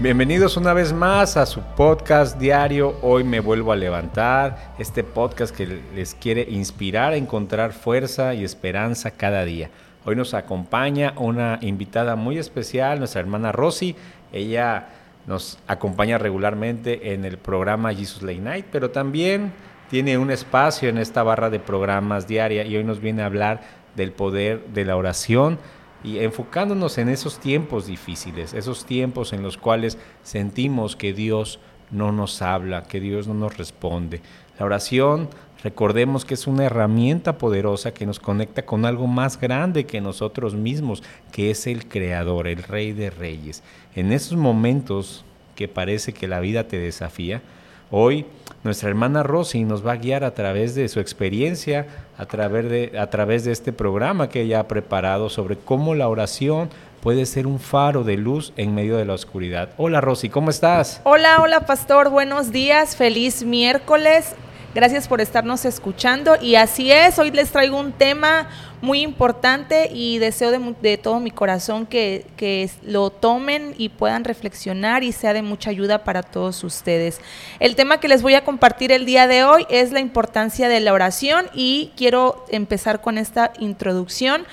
Bienvenidos una vez más a su podcast diario Hoy me vuelvo a levantar, este podcast que les quiere inspirar a encontrar fuerza y esperanza cada día. Hoy nos acompaña una invitada muy especial, nuestra hermana Rosy. Ella nos acompaña regularmente en el programa Jesus Late Night, pero también tiene un espacio en esta barra de programas diaria y hoy nos viene a hablar del poder de la oración y enfocándonos en esos tiempos difíciles, esos tiempos en los cuales sentimos que Dios no nos habla, que Dios no nos responde. La oración, recordemos que es una herramienta poderosa que nos conecta con algo más grande que nosotros mismos, que es el Creador, el Rey de Reyes. En esos momentos que parece que la vida te desafía, hoy nuestra hermana Rosy nos va a guiar a través de su experiencia, a través de, a través de este programa que ella ha preparado sobre cómo la oración puede ser un faro de luz en medio de la oscuridad. Hola Rosy, ¿cómo estás? Hola, hola pastor, buenos días, feliz miércoles. Gracias por estarnos escuchando y así es, hoy les traigo un tema muy importante y deseo de, todo mi corazón que, que, lo tomen y puedan reflexionar y sea de mucha ayuda para todos ustedes. El tema que les voy a compartir el día de hoy es la importancia de la oración y quiero empezar con esta introducción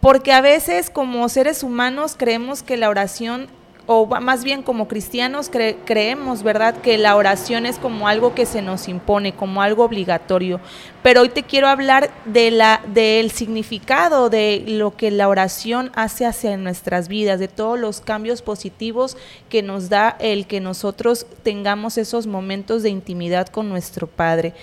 porque a veces como seres humanos creemos que la oración o más bien como cristianos creemos, ¿verdad?, que la oración es como algo que se nos impone, como algo obligatorio. Pero hoy te quiero hablar de la, del significado de lo que la oración hace hacia nuestras vidas, de todos los cambios positivos que nos da el que nosotros tengamos esos momentos de intimidad con nuestro Padre.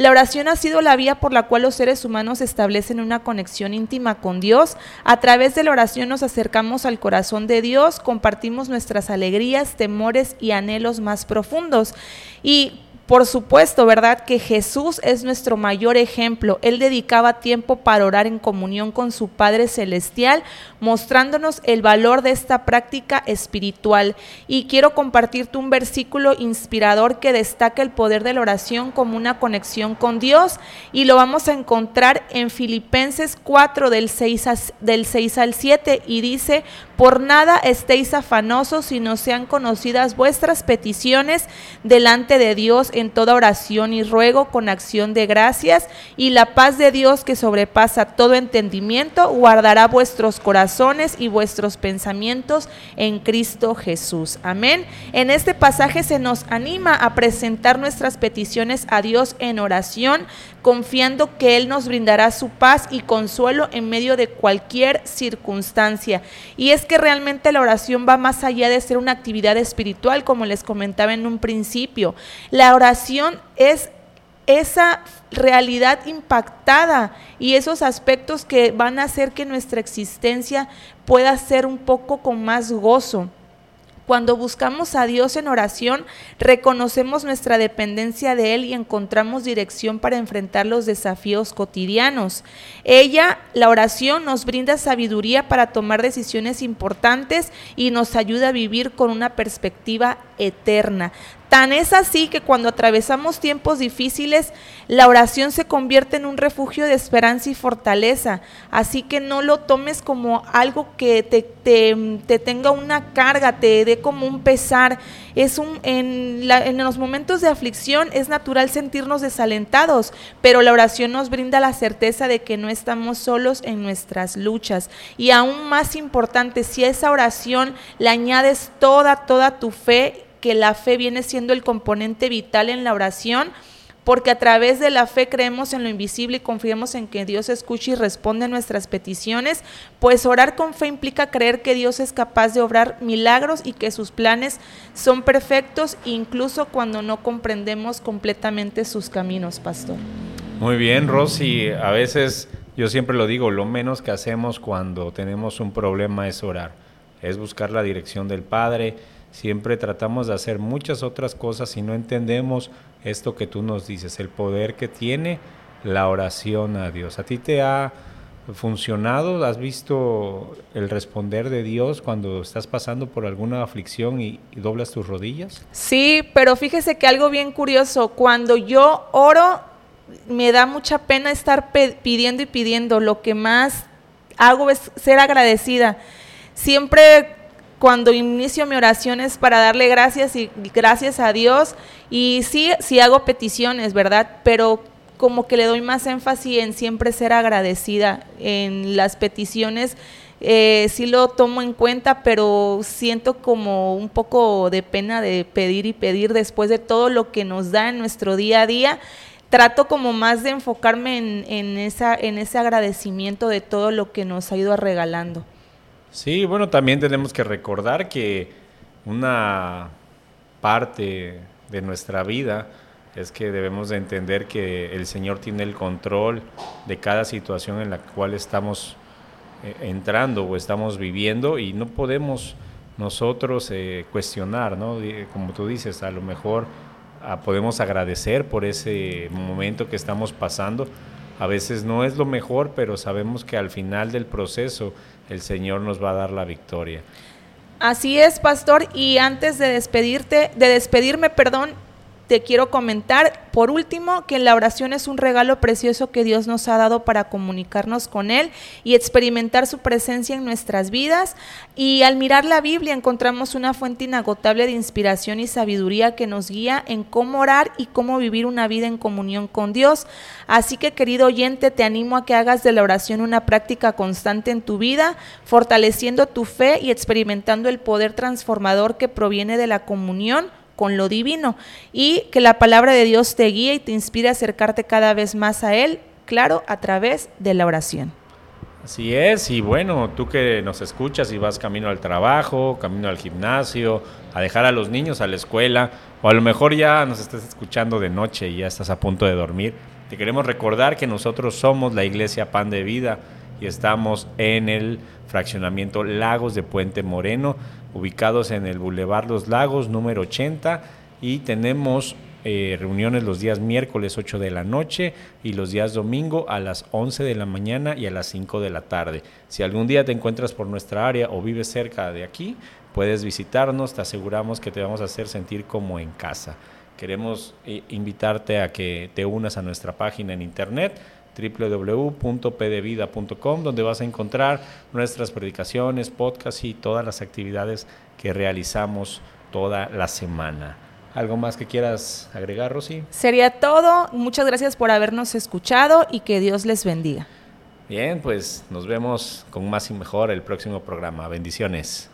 La oración ha sido la vía por la cual los seres humanos establecen una conexión íntima con Dios. A través de la oración nos acercamos al corazón de Dios, compartimos nuestras alegrías, temores y anhelos más profundos. Y por supuesto, ¿verdad? Que Jesús es nuestro mayor ejemplo. Él dedicaba tiempo para orar en comunión con su Padre Celestial, mostrándonos el valor de esta práctica espiritual. Y quiero compartirte un versículo inspirador que destaca el poder de la oración como una conexión con Dios. Y lo vamos a encontrar en Filipenses 4 del 6, del 6 al 7. Y dice, por nada estéis afanosos, sino sean conocidas vuestras peticiones delante de Dios en toda oración y ruego con acción de gracias, y la paz de Dios que sobrepasa todo entendimiento guardará vuestros corazones y vuestros pensamientos en Cristo Jesús. Amén. En este pasaje se nos anima a presentar nuestras peticiones a Dios en oración, confiando que Él nos brindará su paz y consuelo en medio de cualquier circunstancia. Y es que realmente la oración va más allá de ser una actividad espiritual, como les comentaba en un principio. La oración es esa realidad impactada y esos aspectos que van a hacer que nuestra existencia pueda ser un poco con más gozo. Cuando buscamos a Dios en oración, reconocemos nuestra dependencia de Él y encontramos dirección para enfrentar los desafíos cotidianos. Ella, la oración, nos brinda sabiduría para tomar decisiones importantes y nos ayuda a vivir con una perspectiva eterna. Tan es así que cuando atravesamos tiempos difíciles, la oración se convierte en un refugio de esperanza y fortaleza. Así que no lo tomes como algo que te, te, tenga una carga, te dé como un pesar. Es un, en, en los momentos de aflicción es natural sentirnos desalentados, pero la oración nos brinda la certeza de que no estamos solos en nuestras luchas. Y aún más importante, si a esa oración le añades toda, toda tu fe, que la fe viene siendo el componente vital en la oración, porque a través de la fe creemos en lo invisible y confiamos en que Dios escucha y responde a nuestras peticiones, pues orar con fe implica creer que Dios es capaz de obrar milagros y que sus planes son perfectos incluso cuando no comprendemos completamente sus caminos, pastor. Muy bien, Rosy, a veces yo siempre lo digo, lo menos que hacemos cuando tenemos un problema es orar, es buscar la dirección del Padre, Siempre tratamos de hacer muchas otras cosas y no entendemos esto que tú nos dices, el poder que tiene la oración a Dios. ¿A ti te ha funcionado? ¿Has visto el responder de Dios cuando estás pasando por alguna aflicción y, doblas tus rodillas? Sí, pero fíjese que algo bien curioso, cuando yo oro, me da mucha pena estar pidiendo y pidiendo. Lo que más hago es ser agradecida. Siempre cuando inicio mi oración es para darle gracias y gracias a Dios. Y sí, sí hago peticiones, ¿verdad? Pero como que le doy más énfasis en siempre ser agradecida en las peticiones. Eh, sí lo tomo en cuenta, pero siento como un poco de pena de pedir y pedir después de todo lo que nos da en nuestro día a día. Trato como más de enfocarme en, en, esa, en ese agradecimiento de todo lo que nos ha ido regalando. Sí, bueno, también tenemos que recordar que una parte de nuestra vida es que debemos de entender que el Señor tiene el control de cada situación en la cual estamos eh, entrando o estamos viviendo y no podemos nosotros eh, cuestionar, ¿no? Como tú dices, a lo mejor ah, podemos agradecer por ese momento que estamos pasando. A veces no es lo mejor, pero sabemos que al final del proceso el Señor nos va a dar la victoria. Así es, pastor, y antes de despedirte, de despedirme, perdón, te quiero comentar, por último, que la oración es un regalo precioso que Dios nos ha dado para comunicarnos con Él y experimentar su presencia en nuestras vidas. Y al mirar la Biblia encontramos una fuente inagotable de inspiración y sabiduría que nos guía en cómo orar y cómo vivir una vida en comunión con Dios. Así que, querido oyente, te animo a que hagas de la oración una práctica constante en tu vida, fortaleciendo tu fe y experimentando el poder transformador que proviene de la comunión con lo divino y que la palabra de Dios te guíe y te inspire a acercarte cada vez más a Él, claro, a través de la oración. Así es, y bueno, tú que nos escuchas y vas camino al trabajo, camino al gimnasio, a dejar a los niños a la escuela, o a lo mejor ya nos estás escuchando de noche y ya estás a punto de dormir, te queremos recordar que nosotros somos la Iglesia Pan de Vida y estamos en el fraccionamiento Lagos de Puente Moreno ubicados en el Boulevard Los Lagos, número 80, y tenemos eh, reuniones los días miércoles 8 de la noche y los días domingo a las 11 de la mañana y a las 5 de la tarde. Si algún día te encuentras por nuestra área o vives cerca de aquí, puedes visitarnos, te aseguramos que te vamos a hacer sentir como en casa. Queremos eh, invitarte a que te unas a nuestra página en internet www.pdevida.com, donde vas a encontrar nuestras predicaciones, podcasts y todas las actividades que realizamos toda la semana. ¿Algo más que quieras agregar, Rosy? Sería todo. Muchas gracias por habernos escuchado y que Dios les bendiga. Bien, pues nos vemos con más y mejor el próximo programa. Bendiciones.